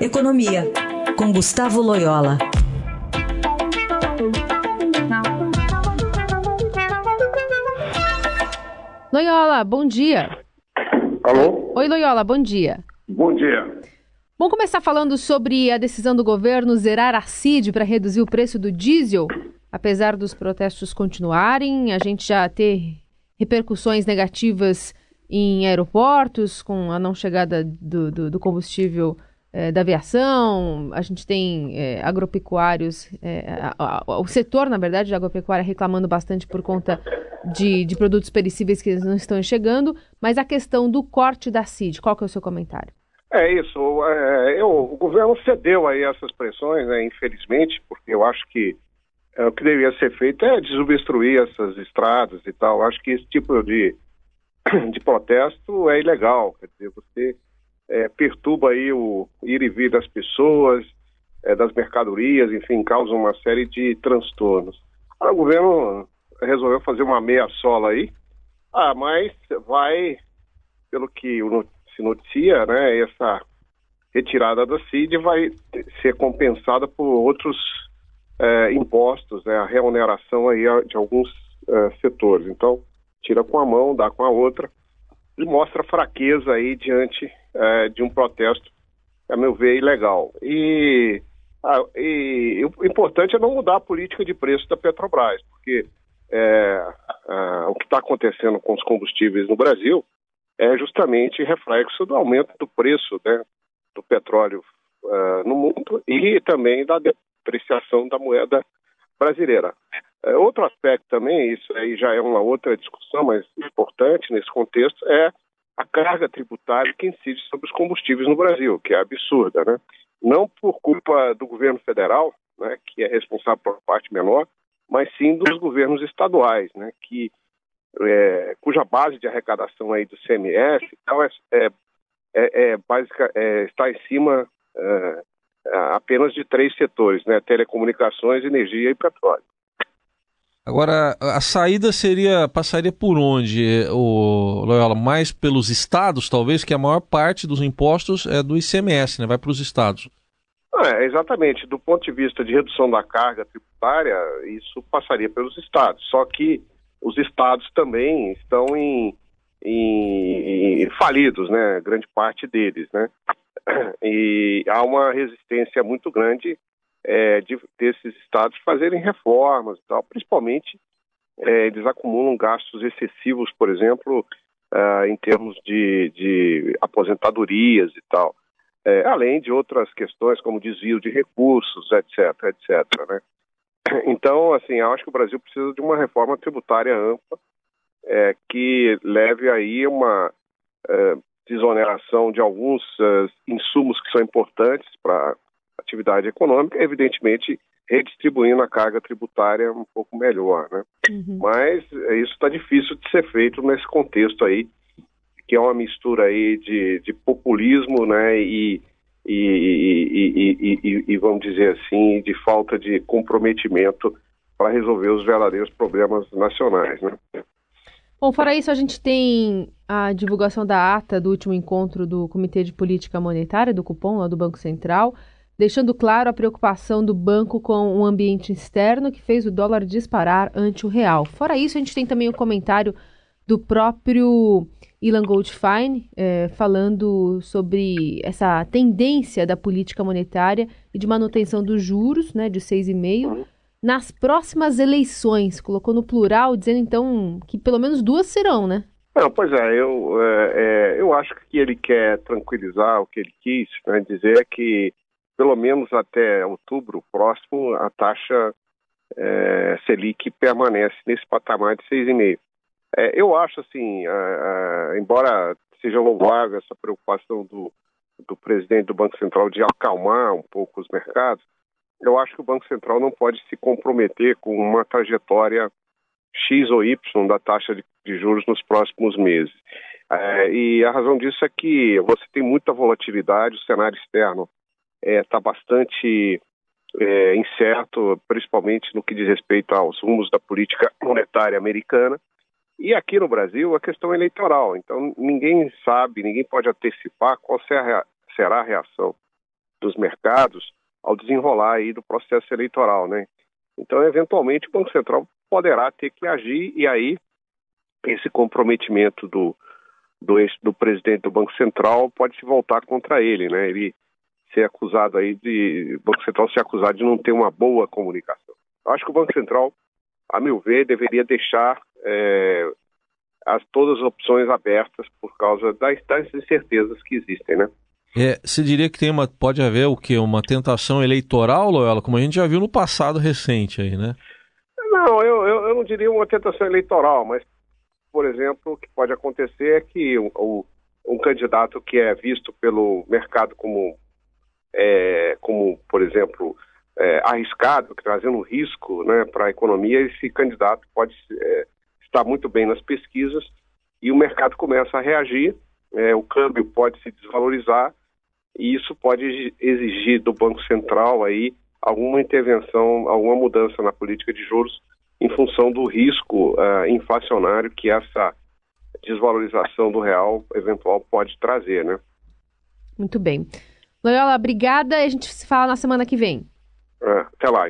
Economia, com Gustavo Loyola. Loyola, bom dia. Alô? Oi, Loyola, bom dia. Bom dia. Vamos começar falando sobre a decisão do governo zerar a CID para reduzir o preço do diesel. Apesar dos protestos continuarem, a gente já ter repercussões negativas em aeroportos, com a não chegada do, do, do combustível é, da aviação, a gente tem é, agropecuários, é, a, a, o setor, na verdade, de agropecuária reclamando bastante por conta de, de produtos perecíveis que não estão chegando, mas a questão do corte da CID, qual que é o seu comentário? É isso, é, eu, o governo cedeu aí essas pressões, né, infelizmente, porque eu acho que é, o que deveria ser feito é desobstruir essas estradas e tal. Acho que esse tipo de, de protesto é ilegal, quer dizer, você perturba aí o ir e vir das pessoas, é, das mercadorias, enfim, causa uma série de transtornos. o governo resolveu fazer uma meia sola aí, ah, mas vai, pelo que se noticia, né, essa retirada da CID vai ser compensada por outros é, impostos, né, a remuneração aí de alguns é, setores. Então, tira com a mão, dá com a outra e mostra fraqueza aí diante é, de um protesto, a meu ver, ilegal. E, ah, e, o importante é não mudar a política de preço da Petrobras, porque é, o que está acontecendo com os combustíveis no Brasil é justamente reflexo do aumento do preço né, do petróleo uh, no mundo e também da depreciação da moeda brasileira. É, outro aspecto também, isso aí já é uma outra discussão, mas importante nesse contexto, é a carga tributária que incide sobre os combustíveis no Brasil, que é absurda, né? Não por culpa do governo federal, né, que é responsável por parte menor, mas sim dos governos estaduais, né, que é, cuja base de arrecadação aí do CMS é, é, é, é básica, é, está em cima é, apenas de três setores, né, telecomunicações, energia e petróleo. Agora, a saída seria passaria por onde, o Loyola? Mais pelos estados, talvez, que a maior parte dos impostos é do ICMS, né? Vai para os estados. É, exatamente. Do ponto de vista de redução da carga tributária, isso passaria pelos estados. Só que os estados também estão em, em, em falidos, né? Grande parte deles, né? E há uma resistência muito grande é, de, desses estados fazerem reformas e tal, principalmente é, eles acumulam gastos excessivos, por exemplo, uh, em termos de, de, aposentadorias e tal, é, além de outras questões como desvio de recursos, etc, etc, né? Então, assim, eu acho que o Brasil precisa de uma reforma tributária ampla é, que leve aí uma é, desoneração de alguns uh, insumos que são importantes para atividade econômica, evidentemente redistribuindo a carga tributária um pouco melhor, né? Uhum. Mas é, isso está difícil de ser feito nesse contexto aí, que é uma mistura aí de, de populismo, né, e, e, e, e, vamos dizer assim, de falta de comprometimento para resolver os verdadeiros problemas nacionais, né? Bom, fora isso, a gente tem a divulgação da ata do último encontro do Comitê de Política Monetária, do cupom lá do Banco Central, deixando claro a preocupação do banco com o ambiente externo que fez o dólar disparar ante o real. Fora isso, a gente tem também o comentário do próprio Ilan Goldfein é, falando sobre essa tendência da política monetária e de manutenção dos juros, né, de 6,5%, nas próximas eleições. Colocou no plural, dizendo então que pelo menos duas serão, né? Não, pois é, eu, é, é, eu acho que ele quer tranquilizar o que ele quis, né, dizer que pelo menos até outubro próximo, a taxa é, Selic permanece nesse patamar de 6,5. É, eu acho assim, embora seja louvável essa preocupação do, do presidente do Banco Central de acalmar um pouco os mercados, eu acho que o Banco Central não pode se comprometer com uma trajetória X ou Y da taxa de, de juros nos próximos meses. É, e a razão disso é que você tem muita volatilidade, o cenário externo está é, tá bastante é, incerto, principalmente no que diz respeito aos rumos da política monetária americana. E aqui no Brasil, a questão eleitoral. Então, ninguém sabe, ninguém pode antecipar qual será a reação dos mercados ao desenrolar aí do processo eleitoral, né? Então, eventualmente, o Banco Central poderá ter que agir e aí esse comprometimento do, do, do presidente do Banco Central pode se voltar contra ele, né? Ele ser acusado aí de o Banco Central ser acusado de não ter uma boa comunicação. Eu acho que o Banco Central, a meu ver, deveria deixar é, as, todas as opções abertas por causa das, das incertezas que existem, né? É, você diria que tem uma, pode haver o quê? Uma tentação eleitoral, Loyola, como a gente já viu no passado recente aí, né? Não, eu, eu, eu não diria uma tentação eleitoral, mas, por exemplo, o que pode acontecer é que o, o, um candidato que é visto pelo mercado como, é, como por exemplo, é, arriscado, trazendo risco né, para a economia, esse candidato pode é, estar muito bem nas pesquisas e o mercado começa a reagir, é, o câmbio pode se desvalorizar e isso pode exigir do Banco Central aí alguma intervenção, alguma mudança na política de juros em função do risco uh, inflacionário que essa desvalorização do real eventual pode trazer, né? Muito bem. Loyola, obrigada e a gente se fala na semana que vem. Uh, até lá.